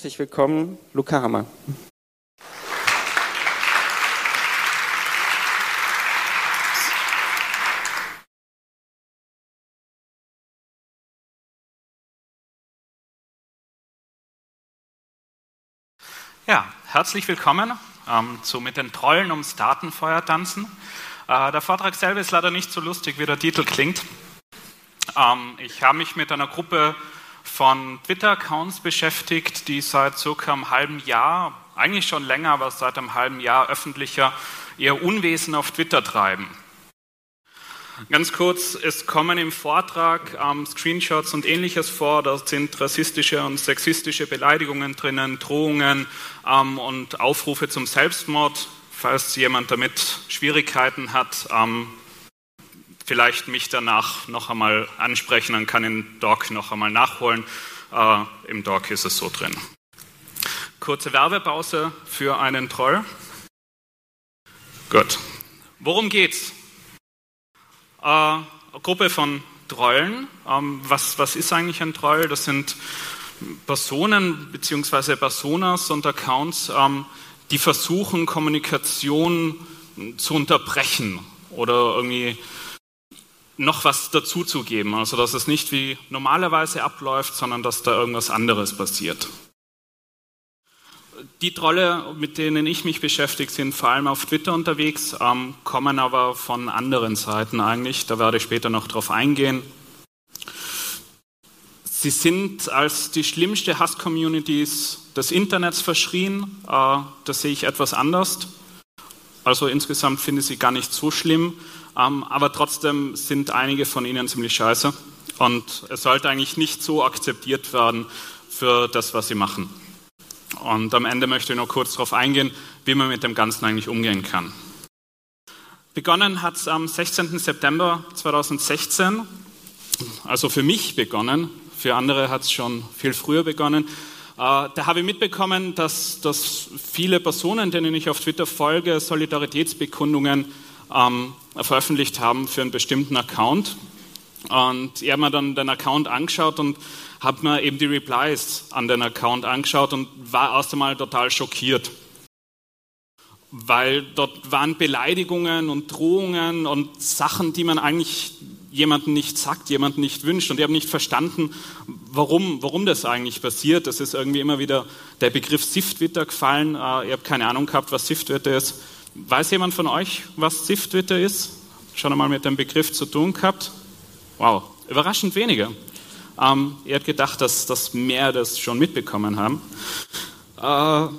Herzlich willkommen, Luca Hammer. Ja, herzlich willkommen ähm, zu Mit den Trollen ums Datenfeuer tanzen. Äh, der Vortrag selber ist leider nicht so lustig, wie der Titel klingt. Ähm, ich habe mich mit einer Gruppe von Twitter-Accounts beschäftigt, die seit circa einem halben Jahr, eigentlich schon länger, aber seit einem halben Jahr öffentlicher, ihr Unwesen auf Twitter treiben. Ganz kurz, es kommen im Vortrag ähm, Screenshots und ähnliches vor, da sind rassistische und sexistische Beleidigungen drinnen, Drohungen ähm, und Aufrufe zum Selbstmord. Falls jemand damit Schwierigkeiten hat, ähm, vielleicht mich danach noch einmal ansprechen, dann kann den Doc noch einmal nachholen. Äh, Im Doc ist es so drin. Kurze Werbepause für einen Troll. Gut. Worum geht's? äh, Gruppe von Trollen. Ähm, was, was ist eigentlich ein Troll? Das sind Personen bzw. Personas und Accounts, ähm, die versuchen, Kommunikation zu unterbrechen oder irgendwie noch was dazuzugeben. Also dass es nicht wie normalerweise abläuft, sondern dass da irgendwas anderes passiert. Die Trolle, mit denen ich mich beschäftige, sind vor allem auf Twitter unterwegs, ähm, kommen aber von anderen Seiten eigentlich. Da werde ich später noch drauf eingehen. Sie sind als die schlimmste Hass-Communities des Internets verschrien. Äh, das sehe ich etwas anders. Also insgesamt finde ich sie gar nicht so schlimm, aber trotzdem sind einige von ihnen ziemlich scheiße. Und es sollte eigentlich nicht so akzeptiert werden für das, was sie machen. Und am Ende möchte ich noch kurz darauf eingehen, wie man mit dem Ganzen eigentlich umgehen kann. Begonnen hat es am 16. September 2016, also für mich begonnen, für andere hat es schon viel früher begonnen. Äh, da habe ich mitbekommen, dass, dass viele Personen, denen ich auf Twitter folge, Solidaritätsbekundungen ähm, veröffentlicht haben für einen bestimmten Account. Und ich habe mir dann den Account angeschaut und habe mir eben die Replies an den Account angeschaut und war erst einmal total schockiert. Weil dort waren Beleidigungen und Drohungen und Sachen, die man eigentlich jemanden nicht sagt, jemanden nicht wünscht. Und ich habe nicht verstanden, warum, warum das eigentlich passiert. Das ist irgendwie immer wieder der Begriff Siftwitter gefallen. Äh, ich habe keine Ahnung gehabt, was Siftwitter ist. Weiß jemand von euch, was Siftwitter ist? Schon einmal mit dem Begriff zu tun gehabt? Wow, überraschend weniger. Ähm, er hat gedacht, dass, dass mehr das schon mitbekommen haben. Äh,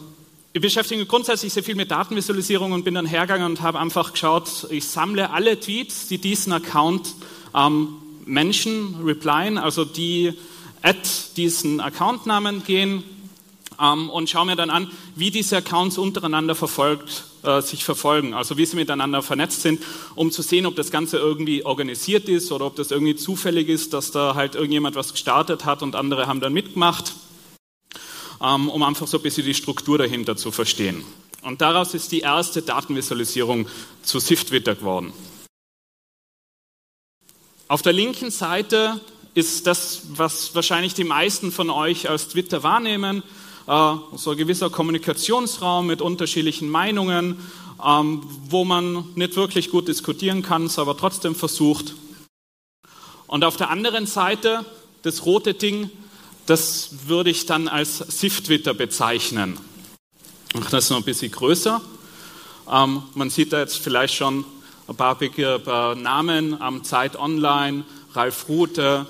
ich beschäftige mich grundsätzlich sehr viel mit Datenvisualisierung und bin dann hergegangen und habe einfach geschaut, ich sammle alle Tweets, die diesen Account ähm, Menschen replyen, also die at diesen Accountnamen gehen ähm, und schaue mir dann an, wie diese Accounts untereinander verfolgt, äh, sich verfolgen, also wie sie miteinander vernetzt sind, um zu sehen, ob das Ganze irgendwie organisiert ist oder ob das irgendwie zufällig ist, dass da halt irgendjemand was gestartet hat und andere haben dann mitgemacht, ähm, um einfach so ein bisschen die Struktur dahinter zu verstehen. Und daraus ist die erste Datenvisualisierung zu Siftwitter geworden. Auf der linken Seite ist das, was wahrscheinlich die meisten von euch als Twitter wahrnehmen, so ein gewisser Kommunikationsraum mit unterschiedlichen Meinungen, ähm, wo man nicht wirklich gut diskutieren kann, es aber trotzdem versucht. Und auf der anderen Seite, das rote Ding, das würde ich dann als SIF-Twitter bezeichnen. Das ist noch ein bisschen größer. Ähm, man sieht da jetzt vielleicht schon ein paar, paar Namen am Zeit Online, Ralf Rute,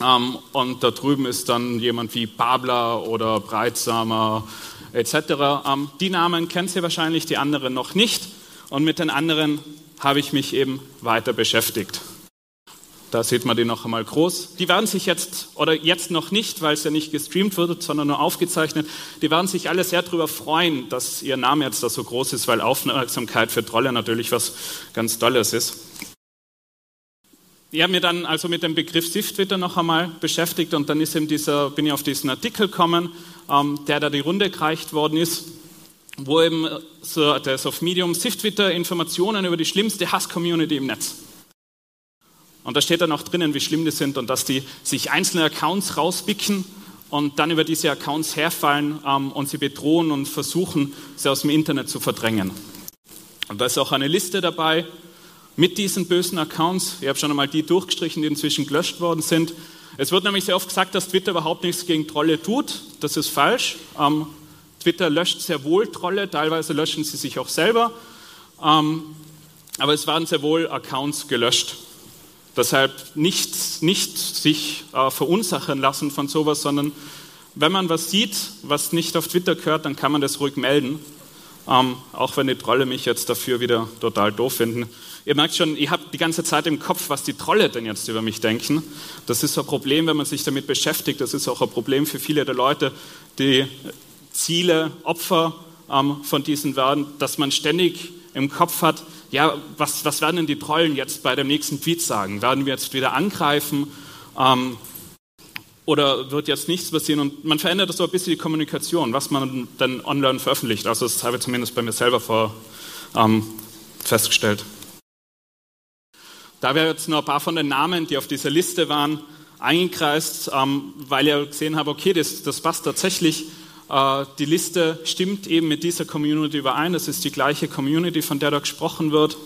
ähm, und da drüben ist dann jemand wie Babler oder Breitsamer etc. Ähm, die Namen kennt ihr wahrscheinlich, die anderen noch nicht. Und mit den anderen habe ich mich eben weiter beschäftigt. Da sieht man die noch einmal groß. Die werden sich jetzt, oder jetzt noch nicht, weil es ja nicht gestreamt wird, sondern nur aufgezeichnet, die werden sich alle sehr darüber freuen, dass ihr Name jetzt da so groß ist, weil Aufmerksamkeit für Trolle natürlich was ganz Tolles ist. Ich habe mir dann also mit dem Begriff Siftwitter noch einmal beschäftigt und dann ist eben dieser, bin ich auf diesen Artikel gekommen, ähm, der da die Runde gereicht worden ist, wo eben so, ist auf Medium Siftwitter Informationen über die schlimmste Hass-Community im Netz. Und da steht dann auch drinnen, wie schlimm die sind und dass die sich einzelne Accounts rauspicken und dann über diese Accounts herfallen ähm, und sie bedrohen und versuchen, sie aus dem Internet zu verdrängen. Und da ist auch eine Liste dabei mit diesen bösen Accounts. Ich habe schon einmal die durchgestrichen, die inzwischen gelöscht worden sind. Es wird nämlich sehr oft gesagt, dass Twitter überhaupt nichts gegen Trolle tut. Das ist falsch. Ähm, Twitter löscht sehr wohl Trolle, teilweise löschen sie sich auch selber. Ähm, aber es waren sehr wohl Accounts gelöscht. Deshalb nicht, nicht sich äh, verunsachen lassen von sowas, sondern wenn man was sieht, was nicht auf Twitter gehört, dann kann man das ruhig melden. Ähm, auch wenn die Trolle mich jetzt dafür wieder total doof finden. Ihr merkt schon, ich habe die ganze Zeit im Kopf, was die Trolle denn jetzt über mich denken. Das ist ein Problem, wenn man sich damit beschäftigt. Das ist auch ein Problem für viele der Leute, die Ziele, Opfer ähm, von diesen werden, dass man ständig im Kopf hat, ja, was, was werden denn die Trollen jetzt bei dem nächsten Tweet sagen? Werden wir jetzt wieder angreifen? Ähm, oder wird jetzt nichts passieren? Und man verändert so ein bisschen die Kommunikation, was man dann online veröffentlicht. Also das habe ich zumindest bei mir selber vor, ähm, festgestellt. Da wäre jetzt noch ein paar von den Namen, die auf dieser Liste waren, eingekreist, ähm, weil ich gesehen habe, okay, das, das passt tatsächlich äh, die Liste stimmt eben mit dieser Community überein. Das ist die gleiche Community, von der da gesprochen wird.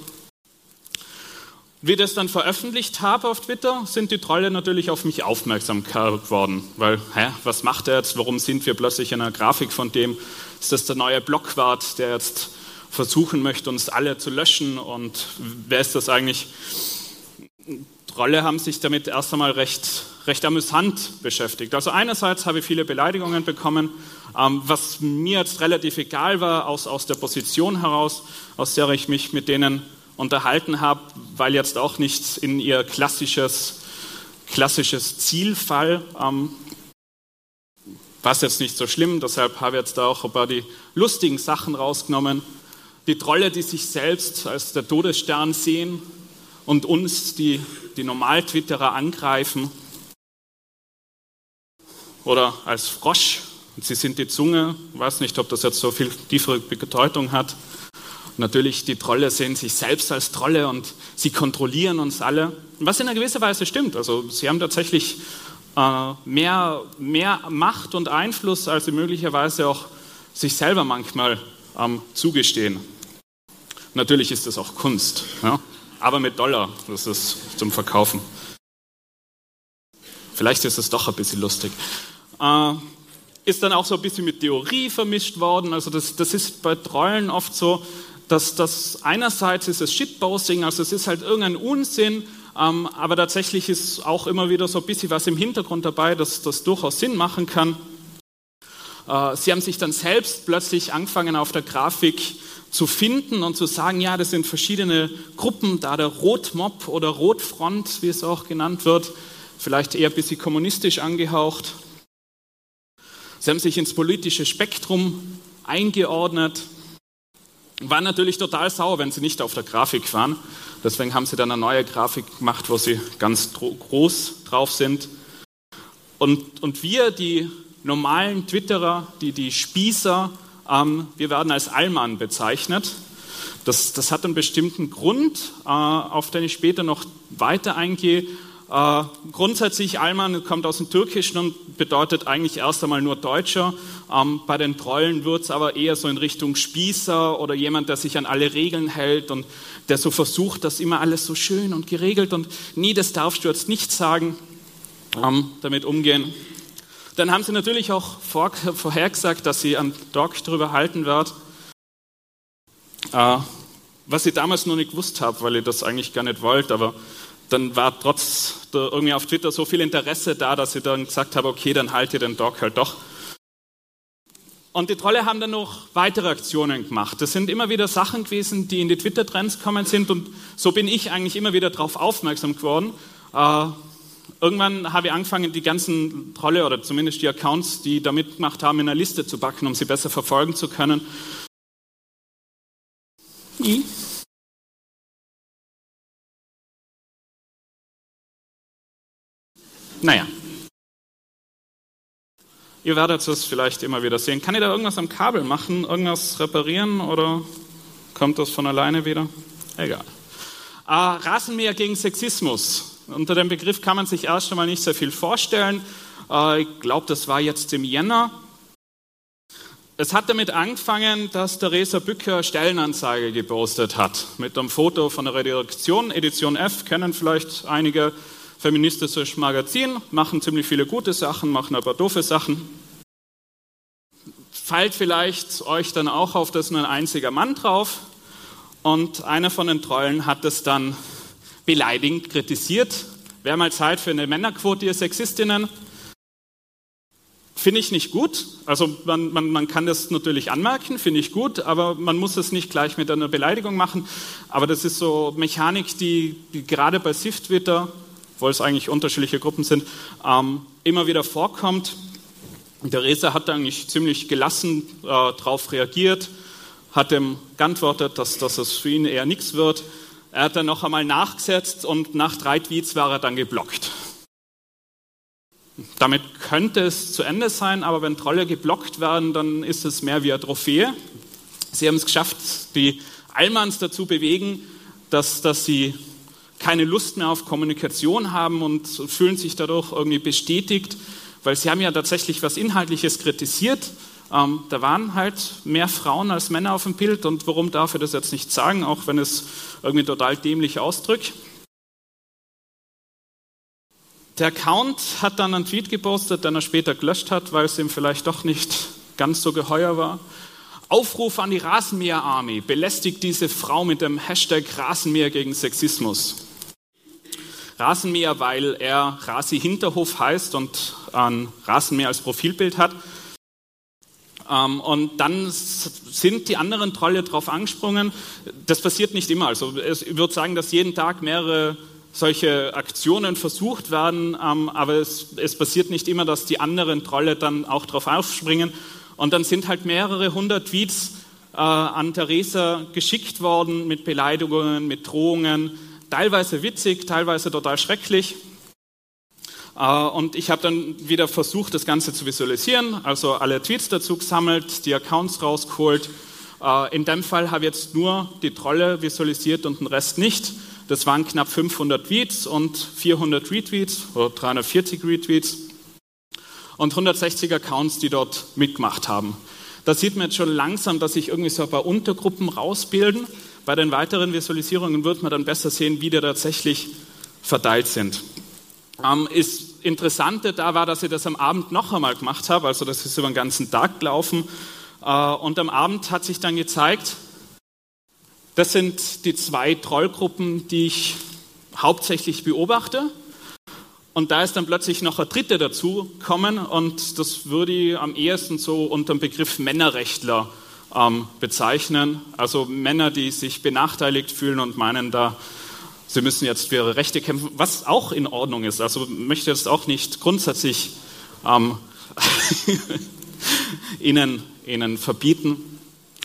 Wie ich das dann veröffentlicht habe auf Twitter, sind die Trolle natürlich auf mich aufmerksam geworden. Weil, hä, was macht er jetzt? Warum sind wir plötzlich in einer Grafik von dem? Ist das der neue Blockwart, der jetzt versuchen möchte, uns alle zu löschen? Und wer ist das eigentlich? Trolle haben sich damit erst einmal recht, recht amüsant beschäftigt. Also einerseits habe ich viele Beleidigungen bekommen, ähm, was mir jetzt relativ egal war, aus, aus der Position heraus, aus der ich mich mit denen unterhalten habe, weil jetzt auch nicht in ihr klassisches, klassisches Zielfall. Ähm, war es jetzt nicht so schlimm, deshalb habe ich jetzt da auch ein paar die lustigen Sachen rausgenommen. Die Trolle, die sich selbst als der Todesstern sehen und uns, die, die Normal-Twitterer, angreifen. Oder als Frosch und sie sind die Zunge, ich weiß nicht, ob das jetzt so viel tiefere Bedeutung hat. Natürlich, die Trolle sehen sich selbst als Trolle und sie kontrollieren uns alle. Was in einer gewisser Weise stimmt. Also sie haben tatsächlich äh, mehr, mehr Macht und Einfluss, als sie möglicherweise auch sich selber manchmal ähm, zugestehen. Natürlich ist das auch Kunst, ja? Aber mit Dollar, das ist zum Verkaufen. Vielleicht ist es doch ein bisschen lustig. Äh, ist dann auch so ein bisschen mit Theorie vermischt worden. Also das, das ist bei Trollen oft so, dass das einerseits ist es Shitposting, also es ist halt irgendein Unsinn, ähm, aber tatsächlich ist auch immer wieder so ein bisschen was im Hintergrund dabei, dass das durchaus Sinn machen kann. Äh, sie haben sich dann selbst plötzlich angefangen auf der Grafik zu finden und zu sagen, ja, das sind verschiedene Gruppen, da der Rotmob oder Rotfront, wie es auch genannt wird, vielleicht eher ein bisschen kommunistisch angehaucht. Sie haben sich ins politische Spektrum eingeordnet, waren natürlich total sauer, wenn sie nicht auf der Grafik waren. Deswegen haben sie dann eine neue Grafik gemacht, wo sie ganz groß drauf sind. Und, und wir, die normalen Twitterer, die, die Spießer, ähm, wir werden als Allmann bezeichnet. Das, das hat einen bestimmten Grund, äh, auf den ich später noch weiter eingehe. Äh, grundsätzlich Alman kommt aus dem Türkischen und bedeutet eigentlich erst einmal nur Deutscher. Ähm, bei den Trollen wird es aber eher so in Richtung Spießer oder jemand, der sich an alle Regeln hält und der so versucht, dass immer alles so schön und geregelt und nie, das darfst du jetzt nicht sagen, ähm, damit umgehen. Dann haben sie natürlich auch vor, vorhergesagt, dass sie einen Talk darüber halten wird, äh, was ich damals noch nicht gewusst habe, weil ich das eigentlich gar nicht wollte, aber dann war trotz irgendwie auf Twitter so viel Interesse da, dass ich dann gesagt habe, okay, dann halt ihr den Dog halt doch. Und die Trolle haben dann noch weitere Aktionen gemacht. Das sind immer wieder Sachen gewesen, die in die Twitter-Trends gekommen sind und so bin ich eigentlich immer wieder darauf aufmerksam geworden. Äh, irgendwann habe ich angefangen, die ganzen Trolle oder zumindest die Accounts, die da mitgemacht haben, in einer Liste zu backen, um sie besser verfolgen zu können. I. Naja. Ihr werdet es vielleicht immer wieder sehen. Kann ich da irgendwas am Kabel machen, irgendwas reparieren oder kommt das von alleine wieder? Egal. Äh, Rasenmäher gegen Sexismus. Unter dem Begriff kann man sich erst einmal nicht sehr viel vorstellen. Äh, ich glaube, das war jetzt im Jänner. Es hat damit angefangen, dass Theresa Bücker Stellenanzeige gepostet hat mit einem Foto von der Redaktion, Edition F, kennen vielleicht einige feministisches Magazin, machen ziemlich viele gute Sachen, machen paar doofe Sachen. Fällt vielleicht euch dann auch auf, dass nur ein einziger Mann drauf und einer von den Trollen hat das dann beleidigend kritisiert. Wäre mal Zeit für eine Männerquote, ihr Sexistinnen. Finde ich nicht gut. Also man, man, man kann das natürlich anmerken, finde ich gut, aber man muss es nicht gleich mit einer Beleidigung machen. Aber das ist so Mechanik, die, die gerade bei Sift-Twitter, obwohl es eigentlich unterschiedliche Gruppen sind, ähm, immer wieder vorkommt. Theresa hat eigentlich ziemlich gelassen äh, darauf reagiert, hat ihm geantwortet, dass, dass es für ihn eher nichts wird. Er hat dann noch einmal nachgesetzt und nach drei Tweets war er dann geblockt. Damit könnte es zu Ende sein, aber wenn Trolle geblockt werden, dann ist es mehr wie eine Trophäe. Sie haben es geschafft, die Allmanns dazu bewegen, dass, dass sie keine Lust mehr auf Kommunikation haben und fühlen sich dadurch irgendwie bestätigt, weil sie haben ja tatsächlich was Inhaltliches kritisiert. Ähm, da waren halt mehr Frauen als Männer auf dem Bild und warum darf ich das jetzt nicht sagen, auch wenn es irgendwie total dämlich ausdrückt. Der Account hat dann einen Tweet gepostet, den er später gelöscht hat, weil es ihm vielleicht doch nicht ganz so geheuer war. Aufruf an die Rasenmäher-Army, belästigt diese Frau mit dem Hashtag Rasenmäher gegen Sexismus. Rasenmäher, weil er Rasi Hinterhof heißt und ein Rasenmäher als Profilbild hat. Ähm, und dann sind die anderen Trolle darauf angesprungen. Das passiert nicht immer. Also ich würde sagen, dass jeden Tag mehrere solche Aktionen versucht werden, ähm, aber es, es passiert nicht immer, dass die anderen Trolle dann auch darauf aufspringen. Und dann sind halt mehrere hundert Tweets äh, an Theresa geschickt worden mit Beleidigungen, mit Drohungen, teilweise witzig, teilweise total schrecklich. Äh, und ich habe dann wieder versucht, das Ganze zu visualisieren, also alle Tweets dazu gesammelt, die Accounts rausgeholt. Äh, in dem Fall habe ich jetzt nur die Trolle visualisiert und den Rest nicht. Das waren knapp 500 Tweets und 400 Retweets oder 340 Retweets und 160 Accounts, die dort mitgemacht haben. Da sieht man jetzt schon langsam, dass sich irgendwie so ein paar Untergruppen rausbilden. Bei den weiteren Visualisierungen wird man dann besser sehen, wie die tatsächlich verteilt sind. Ähm, ist Interessante da war, dass ich das am Abend noch einmal gemacht habe, also das ist über den ganzen Tag gelaufen. Äh, und am Abend hat sich dann gezeigt, das sind die zwei Trollgruppen, die ich hauptsächlich beobachte. Und da ist dann plötzlich noch eine dritte dazu kommen und das würde ich am ehesten so unter dem Begriff Männerrechtler ähm, bezeichnen. Also Männer, die sich benachteiligt fühlen und meinen, da sie müssen jetzt für ihre Rechte kämpfen, was auch in Ordnung ist. Also möchte jetzt auch nicht grundsätzlich ähm, ihnen, ihnen verbieten.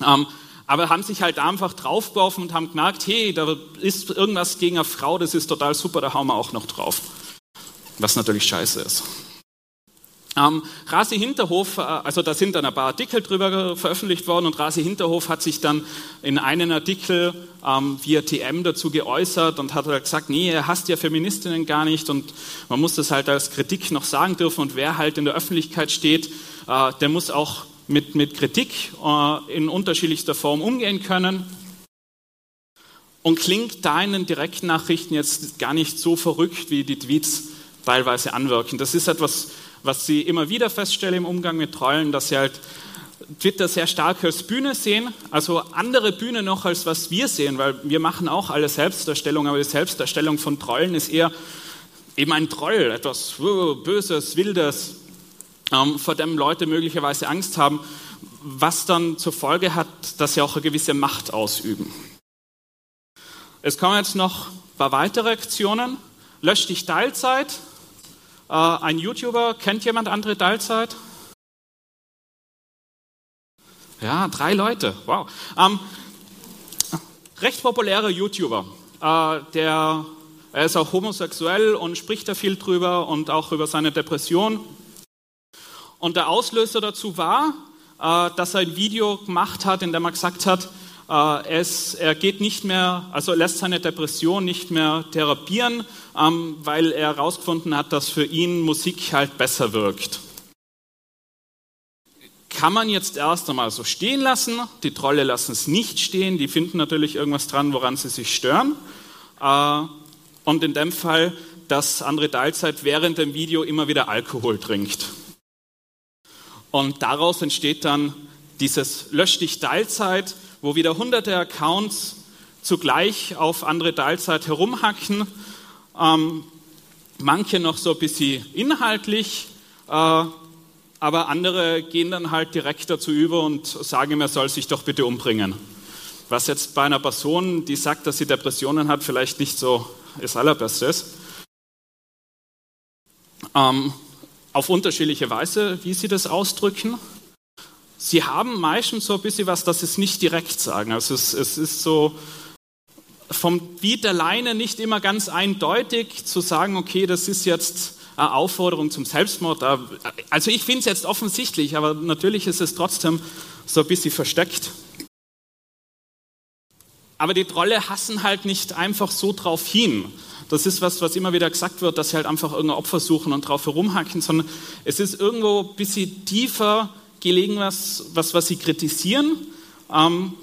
Ähm, aber haben sich halt einfach draufgeworfen und haben gemerkt, hey, da ist irgendwas gegen eine Frau, das ist total super, da hauen wir auch noch drauf. Was natürlich scheiße ist. Ähm, Rasi Hinterhof, äh, also da sind dann ein paar Artikel drüber veröffentlicht worden und Rasi Hinterhof hat sich dann in einem Artikel ähm, via TM dazu geäußert und hat halt gesagt, nee, er hasst ja Feministinnen gar nicht und man muss das halt als Kritik noch sagen dürfen und wer halt in der Öffentlichkeit steht, äh, der muss auch mit, mit Kritik äh, in unterschiedlichster Form umgehen können. Und klingt da in den Direktnachrichten jetzt gar nicht so verrückt, wie die Tweets teilweise anwirken. Das ist etwas, was Sie immer wieder feststellen im Umgang mit Trollen, dass Sie halt Twitter sehr stark als Bühne sehen, also andere Bühne noch als was wir sehen, weil wir machen auch alle Selbstdarstellung, aber die Selbstdarstellung von Trollen ist eher eben ein Troll, etwas Böses, Wildes, ähm, vor dem Leute möglicherweise Angst haben, was dann zur Folge hat, dass sie auch eine gewisse Macht ausüben. Es kommen jetzt noch ein paar weitere Aktionen. Lösch dich Teilzeit. Äh, ein YouTuber, kennt jemand andere Teilzeit? Ja, drei Leute, wow. Ähm, recht populärer YouTuber, äh, der, er ist auch homosexuell und spricht da viel drüber und auch über seine Depression. Und der Auslöser dazu war, äh, dass er ein Video gemacht hat, in dem er gesagt hat, es, er geht nicht mehr, also lässt seine Depression nicht mehr therapieren, ähm, weil er herausgefunden hat, dass für ihn Musik halt besser wirkt. Kann man jetzt erst einmal so stehen lassen. Die Trolle lassen es nicht stehen. Die finden natürlich irgendwas dran, woran sie sich stören. Äh, und in dem Fall, dass André Dahlzeit während dem Video immer wieder Alkohol trinkt. Und daraus entsteht dann dieses Lösch dich Teilzeit, wo wieder hunderte Accounts zugleich auf andere Teilzeit herumhacken. Ähm, manche noch so ein bisschen inhaltlich, äh, aber andere gehen dann halt direkt dazu über und sagen er soll sich doch bitte umbringen. Was jetzt bei einer Person, die sagt, dass sie Depressionen hat, vielleicht nicht so das Allerbeste ist. Ähm, auf unterschiedliche Weise, wie sie das ausdrücken sie haben meistens so ein bisschen was, dass sie es nicht direkt sagen. Also es, es ist so vom Beat alleine nicht immer ganz eindeutig zu sagen, okay, das ist jetzt eine Aufforderung zum Selbstmord. Also ich finde es jetzt offensichtlich, aber natürlich ist es trotzdem so ein bisschen versteckt. Aber die Trolle hassen halt nicht einfach so drauf hin. Das ist was, was immer wieder gesagt wird, dass sie halt einfach irgendein Opfer suchen und drauf herumhacken, sondern es ist irgendwo ein bisschen tiefer gelegen, was, was, was sie kritisieren. Ähm,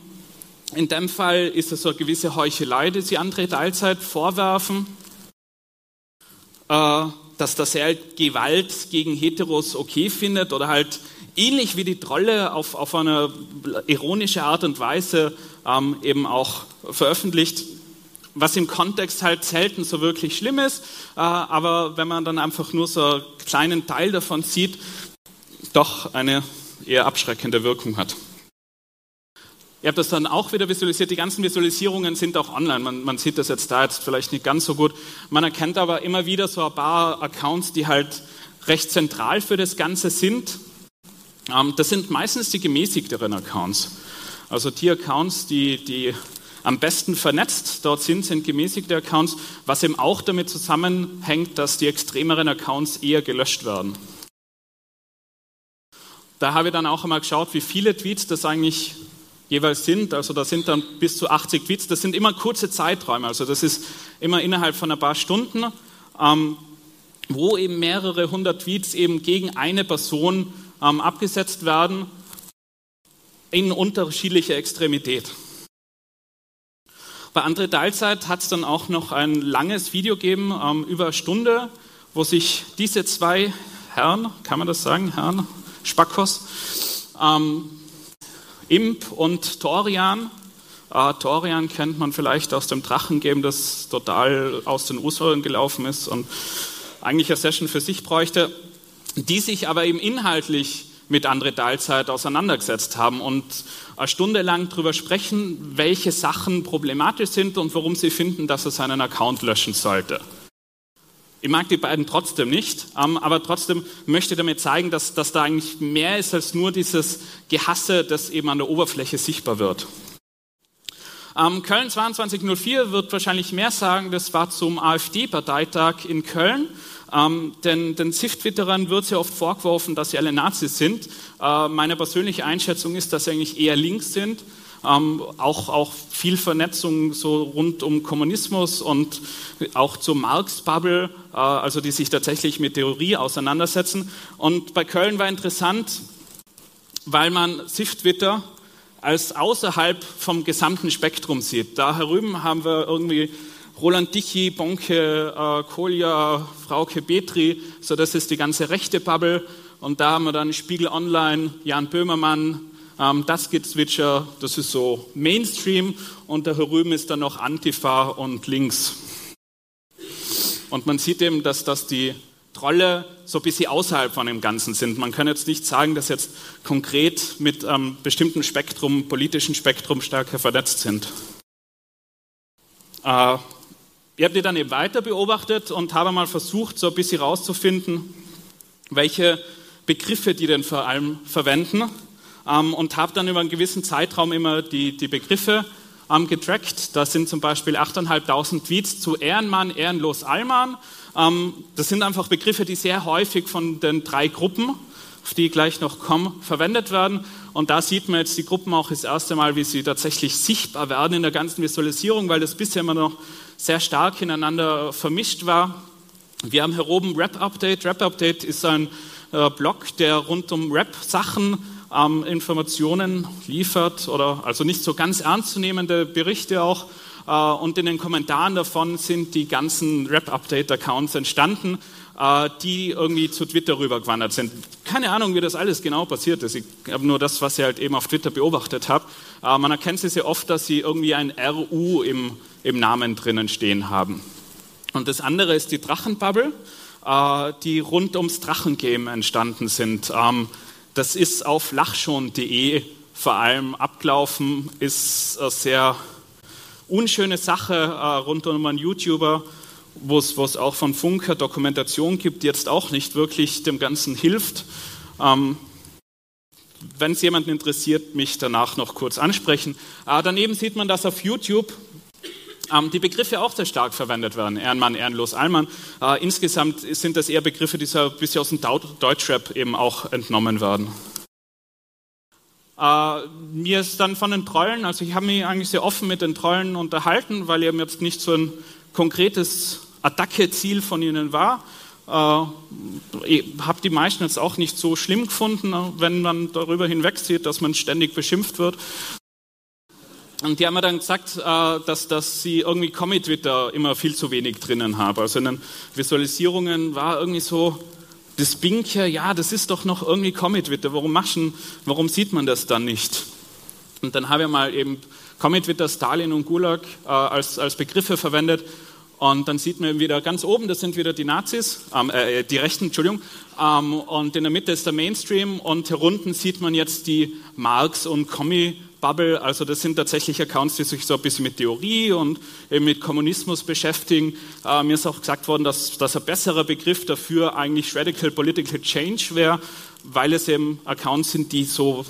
in dem Fall ist es so eine gewisse Heuchelei, die sie André Teilzeit vorwerfen, äh, dass das halt Gewalt gegen Heteros okay findet oder halt ähnlich wie die Trolle auf, auf eine ironische Art und Weise ähm, eben auch veröffentlicht, was im Kontext halt selten so wirklich schlimm ist, äh, aber wenn man dann einfach nur so einen kleinen Teil davon sieht, doch eine eher abschreckende Wirkung hat. Ihr habt das dann auch wieder visualisiert. Die ganzen Visualisierungen sind auch online. Man, man, sieht das jetzt da jetzt vielleicht nicht ganz so gut. Man erkennt aber immer wieder so ein paar Accounts, die halt recht zentral für das Ganze sind. Ähm, das sind meistens die gemäßigteren Accounts. Also die Accounts, die, die am besten vernetzt dort sind, sind gemäßigte Accounts, was eben auch damit zusammenhängt, dass die extremeren Accounts eher gelöscht werden. Da habe ich dann auch einmal geschaut, wie viele Tweets das eigentlich jeweils sind. Also da sind dann bis zu 80 Tweets. Das sind immer kurze Zeiträume. Also das ist immer innerhalb von ein paar Stunden, ähm, wo eben mehrere hundert Tweets eben gegen eine Person ähm, abgesetzt werden in unterschiedlicher Extremität. Bei André Dahlzeit hat es dann auch noch ein langes Video gegeben, ähm, über eine Stunde, wo sich diese zwei Herren, kann man das sagen, Herren, Spackos. Ähm, Imp und Torian. Äh, Torian kennt man vielleicht aus dem Drachengame, das total aus den Usern gelaufen ist und eigentlich eine Session für sich bräuchte, die sich aber eben inhaltlich mit André Dahlzeit auseinandergesetzt haben und eine Stunde lang darüber sprechen, welche Sachen problematisch sind und warum sie finden, dass er seinen Account löschen sollte. Ich mag die beiden trotzdem nicht, ähm, aber trotzdem möchte ich damit zeigen, dass, dass da eigentlich mehr ist als nur dieses Gehasse, das eben an der Oberfläche sichtbar wird. Ähm, Köln 2204 wird wahrscheinlich mehr sagen, das war zum AfD-Parteitag in Köln. Ähm, denn den SIFT-Twitterern wird sehr oft vorgeworfen, dass sie alle Nazis sind. Äh, meine persönliche Einschätzung ist, dass sie eigentlich eher links sind ähm, auch, auch viel Vernetzung so rund um Kommunismus und auch zur Marx-Bubble, äh, also die sich tatsächlich mit Theorie auseinandersetzen. Und bei Köln war interessant, weil man SIF-Twitter als außerhalb vom gesamten Spektrum sieht. Da herüben haben wir irgendwie Roland Dichi, Bonke, äh, Kolja, Frauke Petri, so das ist die ganze rechte Bubble. Und da haben wir dann Spiegel Online, Jan Böhmermann, ähm, das geht Switcher, das ist so Mainstream und da herüben ist dann noch Antifa und links. Und man sieht eben, dass das die Trolle so ein bisschen außerhalb von dem Ganzen sind. Man kann jetzt nicht sagen, dass jetzt konkret mit einem ähm, bestimmten Spektrum, politischen Spektrum stärker vernetzt sind. Äh, ich habe die dann eben weiter beobachtet und habe mal versucht, so ein bisschen herauszufinden, welche Begriffe die denn vor allem verwenden ähm, und habe dann über einen gewissen Zeitraum immer die, die Begriffe ähm, getrackt. Das sind zum Beispiel 8.500 Tweets zu Ehrenmann, Ehrenlos, Allmann. Ähm, das sind einfach Begriffe, die sehr häufig von den drei Gruppen, auf die ich gleich noch komme, verwendet werden. Und da sieht man jetzt die Gruppen auch das erste Mal, wie sie tatsächlich sichtbar werden in der ganzen Visualisierung, weil das bisher immer noch sehr stark ineinander vermischt war. Wir haben hier oben Rap Update. Rap Update ist ein äh, Blog, der rund um Rap-Sachen ähm, Informationen liefert oder also nicht so ganz ernstzunehmende Berichte auch. Äh, und in den Kommentaren davon sind die ganzen Rap-Update-Accounts entstanden, äh, die irgendwie zu Twitter rübergewandert sind. Keine Ahnung, wie das alles genau passiert ist. Ich habe nur das, was ich halt eben auf Twitter beobachtet habe. Äh, man erkennt sie sehr oft, dass sie irgendwie ein RU im, im Namen drinnen stehen haben. Und das andere ist die Drachenbubble, äh, die rund ums Drachengame entstanden sind. Ähm, das ist auf lachschon.de vor allem abgelaufen, ist eine sehr unschöne Sache äh, rund um einen YouTuber, wo es auch von Funker Dokumentation gibt, die jetzt auch nicht wirklich dem Ganzen hilft. Ähm, wenn es jemanden interessiert, mich danach noch kurz ansprechen. Äh, daneben sieht man, dass auf YouTube ähm, die Begriffe auch sehr stark verwendet werden. Ehrenmann, ehrenlos, Allmann. Äh, insgesamt sind das eher Begriffe, die so ein bisschen aus dem Deutschrap eben auch entnommen werden. Äh, mir ist dann von den Trollen, also ich habe mich eigentlich sehr offen mit den Trollen unterhalten, weil eben jetzt nicht so ein konkretes Attacke-Ziel von ihnen war. Äh, habe die meisten jetzt auch nicht so schlimm gefunden, wenn man darüber hinwegsieht, dass man ständig beschimpft wird. Und die haben mir dann gesagt, äh, dass, dass sie irgendwie Commit-Twitter immer viel zu wenig drinnen haben. Also in den Visualisierungen war irgendwie so das Binker, ja, das ist doch noch irgendwie Commit-Twitter. Warum, warum sieht man das dann nicht? Und dann habe ich mal eben Commit-Twitter, Stalin und Gulag äh, als, als Begriffe verwendet. Und dann sieht man wieder ganz oben, das sind wieder die Nazis, ähm, äh, die Rechten, Entschuldigung. Ähm, und in der Mitte ist der Mainstream und hier unten sieht man jetzt die Marx- und Kommi- Bubble, also das sind tatsächlich Accounts, die sich so ein bisschen mit Theorie und mit Kommunismus beschäftigen. Äh, mir ist auch gesagt worden, dass, dass ein besserer Begriff dafür eigentlich Radical Political Change wäre, weil es eben Accounts sind, die so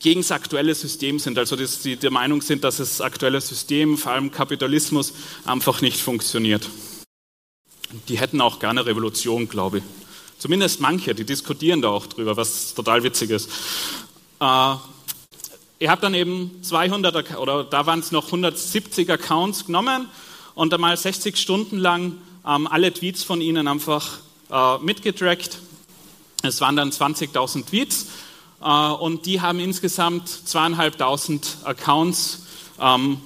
gegen das aktuelle System sind, also dass die der Meinung sind, dass das aktuelle System, vor allem Kapitalismus, einfach nicht funktioniert. Die hätten auch gerne Revolution, glaube ich. Zumindest manche, die diskutieren da auch drüber, was total witzig ist. Äh, ich habe dann eben 200 oder da waren es noch 170 Accounts genommen und einmal 60 Stunden lang ähm, alle Tweets von ihnen einfach äh, mitgetrackt. Es waren dann 20.000 Tweets äh, und die haben insgesamt zweieinhalbtausend Accounts ähm,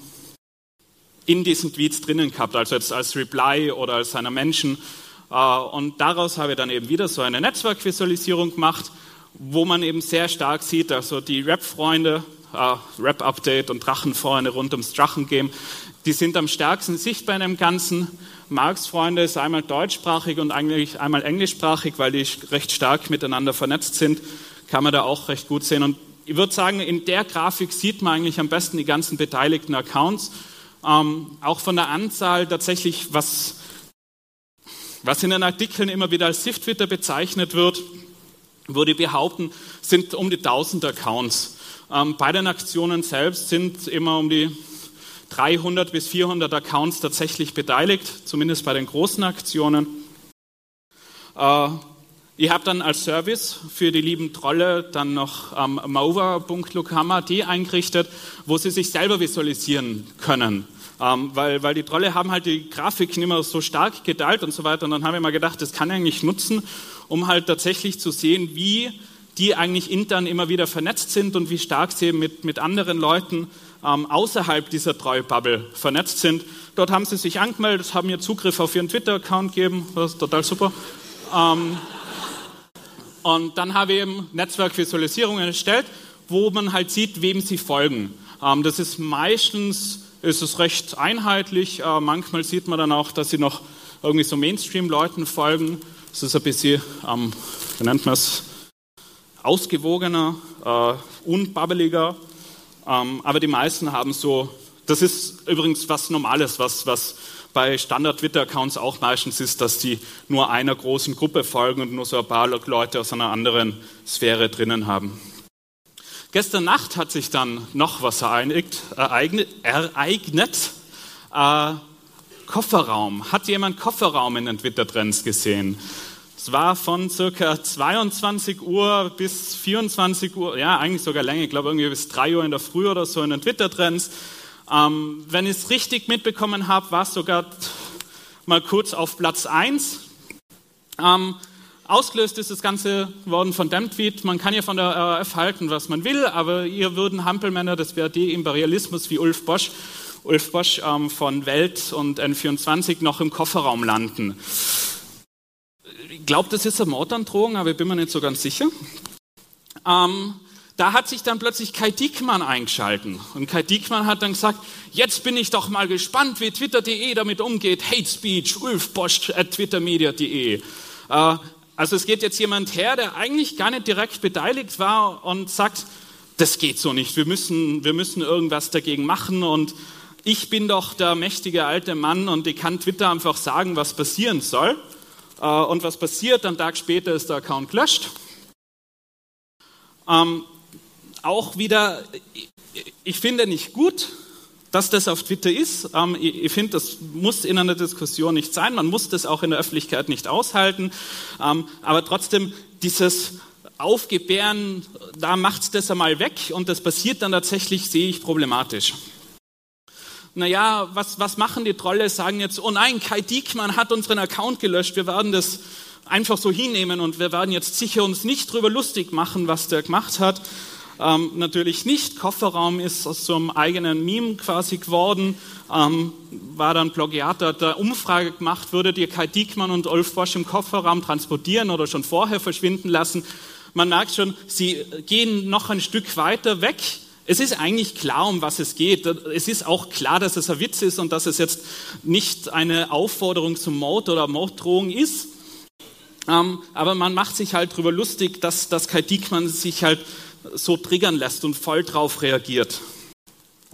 in diesen Tweets drinnen gehabt, also jetzt als Reply oder als einer Menschen. Äh, und daraus habe ich dann eben wieder so eine Netzwerkvisualisierung gemacht, wo man eben sehr stark sieht, also die Rap-Freunde äh, Rap-Update und Drachenfreunde rund ums Drachengame, die sind am stärksten sichtbar in dem Ganzen. Marx-Freunde ist einmal deutschsprachig und eigentlich einmal englischsprachig, weil die recht stark miteinander vernetzt sind, kann man da auch recht gut sehen. Und ich würde sagen, in der Grafik sieht man eigentlich am besten die ganzen beteiligten Accounts. Ähm, auch von der Anzahl tatsächlich, was, was in den Artikeln immer wieder als Sift-Twitter bezeichnet wird, würde ich behaupten, sind um die 1000 Accounts. Ähm, bei den Aktionen selbst sind immer um die 300 bis 400 Accounts tatsächlich beteiligt, zumindest bei den großen Aktionen. Äh, ich habe dann als Service für die lieben Trolle dann noch ähm, mover.lukama.de eingerichtet, wo sie sich selber visualisieren können. Ähm, weil, weil die Trolle haben halt die Grafik nicht mehr so stark geteilt und so weiter. Und dann habe ich mir gedacht, das kann ich eigentlich nutzen, um halt tatsächlich zu sehen, wie die eigentlich intern immer wieder vernetzt sind und wie stark sie mit, mit anderen Leuten ähm, außerhalb dieser Treububble vernetzt sind. Dort haben sie sich angemeldet, haben mir Zugriff auf ihren Twitter-Account gegeben, das ist total super. Ähm, und dann habe ich eben Netzwerkvisualisierungen erstellt, wo man halt sieht, wem sie folgen. Ähm, das ist meistens ist es recht einheitlich. Äh, manchmal sieht man dann auch, dass sie noch irgendwie so Mainstream-Leuten folgen. Das ist ein bisschen, ähm, wie nennt man es, ausgewogener, äh, unbabbeliger. Ähm, aber die meisten haben so, das ist übrigens was Normales, was, was bei Standard-Twitter-Accounts auch meistens ist, dass die nur einer großen Gruppe folgen und nur so ein paar Leute aus einer anderen Sphäre drinnen haben. Gestern Nacht hat sich dann noch was ereignet. ereignet. Äh, Kofferraum. Hat jemand Kofferraum in den Twitter-Trends gesehen? Es war von circa 22 Uhr bis 24 Uhr, ja, eigentlich sogar länger, ich glaube irgendwie bis 3 Uhr in der Früh oder so in den Twitter-Trends. Ähm, wenn ich es richtig mitbekommen habe, war es sogar mal kurz auf Platz 1. Ähm, ausgelöst ist das Ganze worden von dem Tweet. Man kann ja von der RAF halten, was man will, aber ihr würden Hampelmänner des BRD-Imperialismus wie Ulf Bosch, Ulf Bosch ähm, von Welt und N24 noch im Kofferraum landen ich glaube, das ist eine Mordandrohung, aber ich bin mir nicht so ganz sicher. Ähm, da hat sich dann plötzlich Kai Diekmann eingeschalten. Und Kai Diekmann hat dann gesagt, jetzt bin ich doch mal gespannt, wie Twitter.de damit umgeht. Hate Speech, ulfbosch at twittermedia.de. Äh, also es geht jetzt jemand her, der eigentlich gar nicht direkt beteiligt war und sagt, das geht so nicht, wir müssen, wir müssen irgendwas dagegen machen und ich bin doch der mächtige alte Mann und ich kann Twitter einfach sagen, was passieren soll. Äh, und was passiert? Am Tag später ist der Account gelöscht. Ähm, auch wieder, ich finde nicht gut, dass das auf Twitter ist. Ähm, ich finde, das muss in einer Diskussion nicht sein. Man muss das auch in der Öffentlichkeit nicht aushalten. Ähm, aber trotzdem, dieses Aufgebären, da macht es das einmal weg und das passiert dann tatsächlich, sehe ich problematisch naja, was, was machen die Trolle? Sagen jetzt, oh nein, Kai Diekmann hat unseren Account gelöscht, wir werden das einfach so hinnehmen und wir werden jetzt sicher uns nicht drüber lustig machen, was der gemacht hat. Ähm, natürlich nicht. Kofferraum ist aus so einem eigenen Meme quasi geworden. Ähm, war dann Plagiat, hat da Umfrage gemacht, würdet ihr Kai Diekmann und Ulf Bosch im Kofferraum transportieren oder schon vorher verschwinden lassen? Man merkt schon, sie gehen noch ein Stück weiter weg es ist eigentlich klar, um was es geht. Es ist auch klar, dass es ein Witz ist und dass es jetzt nicht eine Aufforderung zum Mord oder Morddrohung ist. Ähm, aber man macht sich halt darüber lustig, dass, dass Kai Diekmann sich halt so triggern lässt und voll drauf reagiert.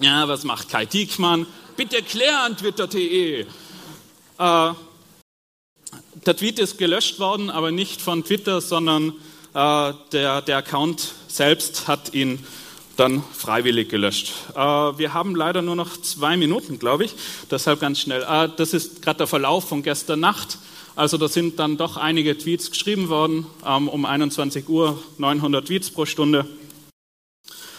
Ja, was macht Kai Diekmann? Bitte klären, twitter.de. Äh, der Tweet ist gelöscht worden, aber nicht von Twitter, sondern äh, der, der Account selbst hat ihn dann freiwillig gelöscht. Äh, wir haben leider nur noch zwei Minuten, glaube ich, deshalb ganz schnell. Äh, das ist gerade der Verlauf von gestern Nacht. Also da sind dann doch einige Tweets geschrieben worden, ähm, um 21 Uhr 900 Tweets pro Stunde.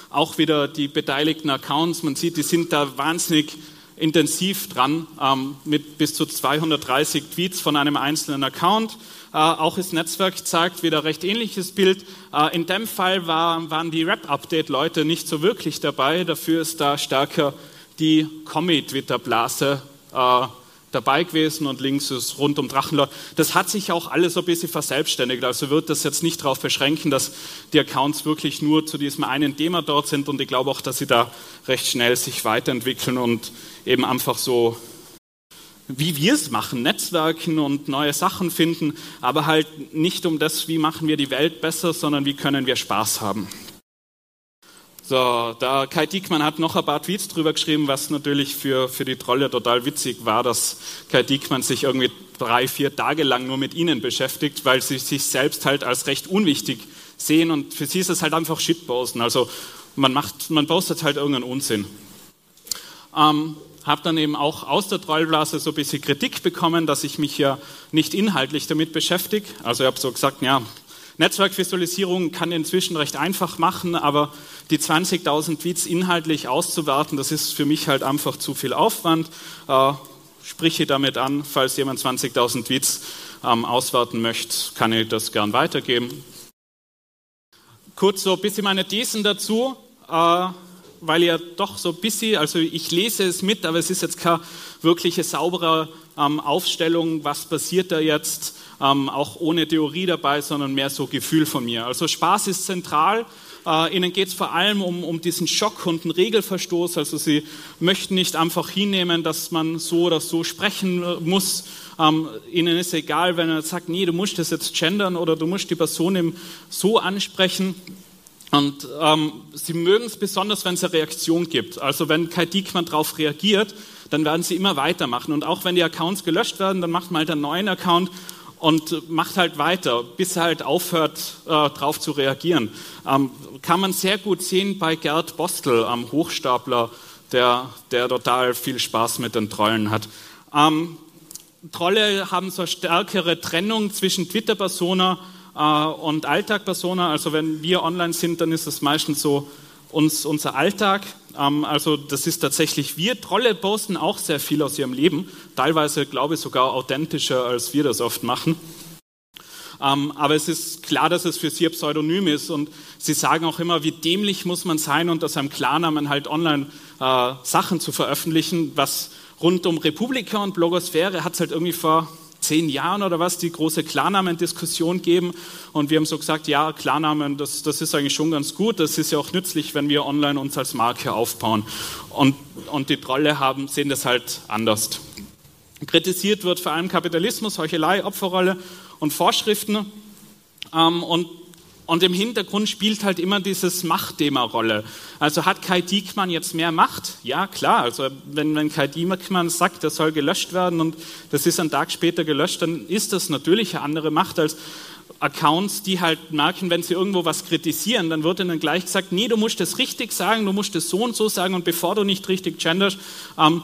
Auch wieder die beteiligten Accounts, man sieht, die sind da wahnsinnig intensiv dran, ähm, mit bis zu 230 Tweets von einem einzelnen Account. Äh, auch das Netzwerk zeigt wieder recht ähnliches Bild. Äh, in dem Fall war, waren die Rap-Update-Leute nicht so wirklich dabei. Dafür ist da stärker die Commit-Twitter-Blase äh, dabei gewesen und links ist rund um Drachenlord. Das hat sich auch alles ein bisschen verselbstständigt. Also wird das jetzt nicht darauf beschränken, dass die Accounts wirklich nur zu diesem einen Thema dort sind. Und ich glaube auch, dass sie da recht schnell sich weiterentwickeln und eben einfach so wie wir es machen, Netzwerken und neue Sachen finden, aber halt nicht um das, wie machen wir die Welt besser, sondern wie können wir Spaß haben. So, da Kai Diekmann hat noch ein paar Tweets drüber geschrieben, was natürlich für, für die Trolle total witzig war, dass Kai Diekmann sich irgendwie drei, vier Tage lang nur mit ihnen beschäftigt, weil sie sich selbst halt als recht unwichtig sehen und für sie ist es halt einfach Shitposten. Also man macht, man postet halt irgendeinen Unsinn. Ähm, habe dann eben auch aus der Trollblase so ein bisschen Kritik bekommen, dass ich mich ja nicht inhaltlich damit beschäftige. Also ich habe so gesagt, ja, Netzwerkvisualisierung kann inzwischen recht einfach machen, aber die 20.000 Tweets inhaltlich auszuwerten, das ist für mich halt einfach zu viel Aufwand. Äh, spreche damit an, falls jemand 20.000 Tweets ähm, auswerten möchte, kann ich das gern weitergeben. Kurz so ein bisschen meine Thesen dazu. Äh, weil ja doch so ein bisschen, also ich lese es mit, aber es ist jetzt keine wirkliche saubere ähm, Aufstellung, was passiert da jetzt, ähm, auch ohne Theorie dabei, sondern mehr so Gefühl von mir. Also Spaß ist zentral. Äh, ihnen geht es vor allem um, um diesen Schock und einen Regelverstoß. Also sie möchten nicht einfach hinnehmen, dass man so oder so sprechen äh, muss. Ähm, ihnen ist egal, wenn er sagt, nee, du musst das jetzt gendern oder du musst die Person eben so ansprechen. Und ähm, sie mögen es besonders, wenn es eine Reaktion gibt. Also wenn Kai Diekmann darauf reagiert, dann werden sie immer weitermachen. Und auch wenn die Accounts gelöscht werden, dann macht man halt einen neuen Account und macht halt weiter, bis er halt aufhört, äh, darauf zu reagieren. Ähm, kann man sehr gut sehen bei Gerd Bostel am Hochstapler, der, der total viel Spaß mit den Trollen hat. Ähm, Trolle haben so eine stärkere Trennung zwischen Twitter-Persona und Alltag-Persona. Also wenn wir online sind, dann ist das meistens so uns, unser Alltag. Ähm, also das ist tatsächlich wir. Trolle posten auch sehr viel aus ihrem Leben. Teilweise, glaube ich, sogar authentischer, als wir das oft machen. Ähm, aber es ist klar, dass es für sie ein Pseudonym ist. Und sie sagen auch immer, wie dämlich muss man sein, unter seinem Klarnamen halt online äh, Sachen zu veröffentlichen, was rund um Republika und Blogosphäre hat es halt irgendwie vor zehn Jahren oder was die große Klarnamen-Diskussion geben. Und wir haben so gesagt, ja, Klarnamen, das, das ist eigentlich schon ganz gut. Das ist ja auch nützlich, wenn wir online uns als Marke aufbauen. Und, und die Trolle haben, sehen das halt anders. Kritisiert wird vor allem Kapitalismus, Heuchelei, Opferrolle und Vorschriften. Ähm, und und im Hintergrund spielt halt immer dieses Machtthema Rolle. Also hat Kai Diekmann jetzt mehr Macht? Ja, klar. Also wenn, wenn Kai Diekmann sagt, das soll gelöscht werden und das ist einen Tag später gelöscht, dann ist das natürlich eine andere Macht als Accounts, die halt merken, wenn sie irgendwo was kritisieren, dann wird ihnen gleich gesagt, nee, du musst das richtig sagen, du musst das so und so sagen und bevor du nicht richtig genderst, ähm,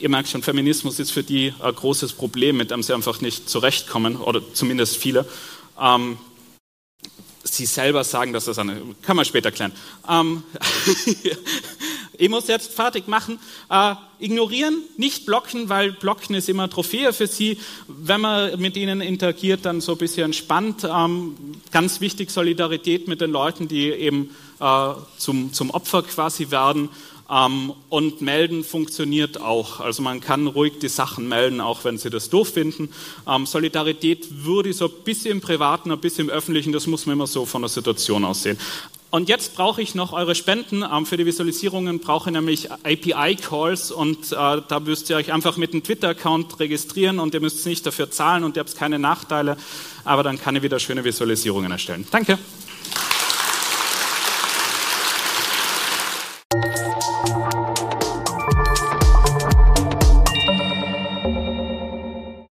ihr merkt schon, Feminismus ist für die ein großes Problem, mit dem sie einfach nicht zurechtkommen, oder zumindest viele. Ähm, Sie selber sagen, dass das eine, kann man später klären. Ähm, ich muss jetzt fertig machen. Äh, ignorieren, nicht blocken, weil blocken ist immer Trophäe für Sie. Wenn man mit ihnen interagiert, dann so ein bisschen entspannt. Ähm, ganz wichtig, Solidarität mit den Leuten, die eben äh, zum, zum Opfer quasi werden. Ähm, und melden funktioniert auch. Also man kann ruhig die Sachen melden, auch wenn Sie das doof finden. Ähm, Solidarität würde so ein bisschen im Privaten, ein bisschen im Öffentlichen, das muss man immer so von der Situation aussehen. Und jetzt brauche ich noch eure Spenden. Ähm, für die Visualisierungen brauche ich nämlich API-Calls und äh, da müsst ihr euch einfach mit einem Twitter-Account registrieren und ihr müsst nicht dafür zahlen und ihr habt keine Nachteile, aber dann kann ich wieder schöne Visualisierungen erstellen. Danke.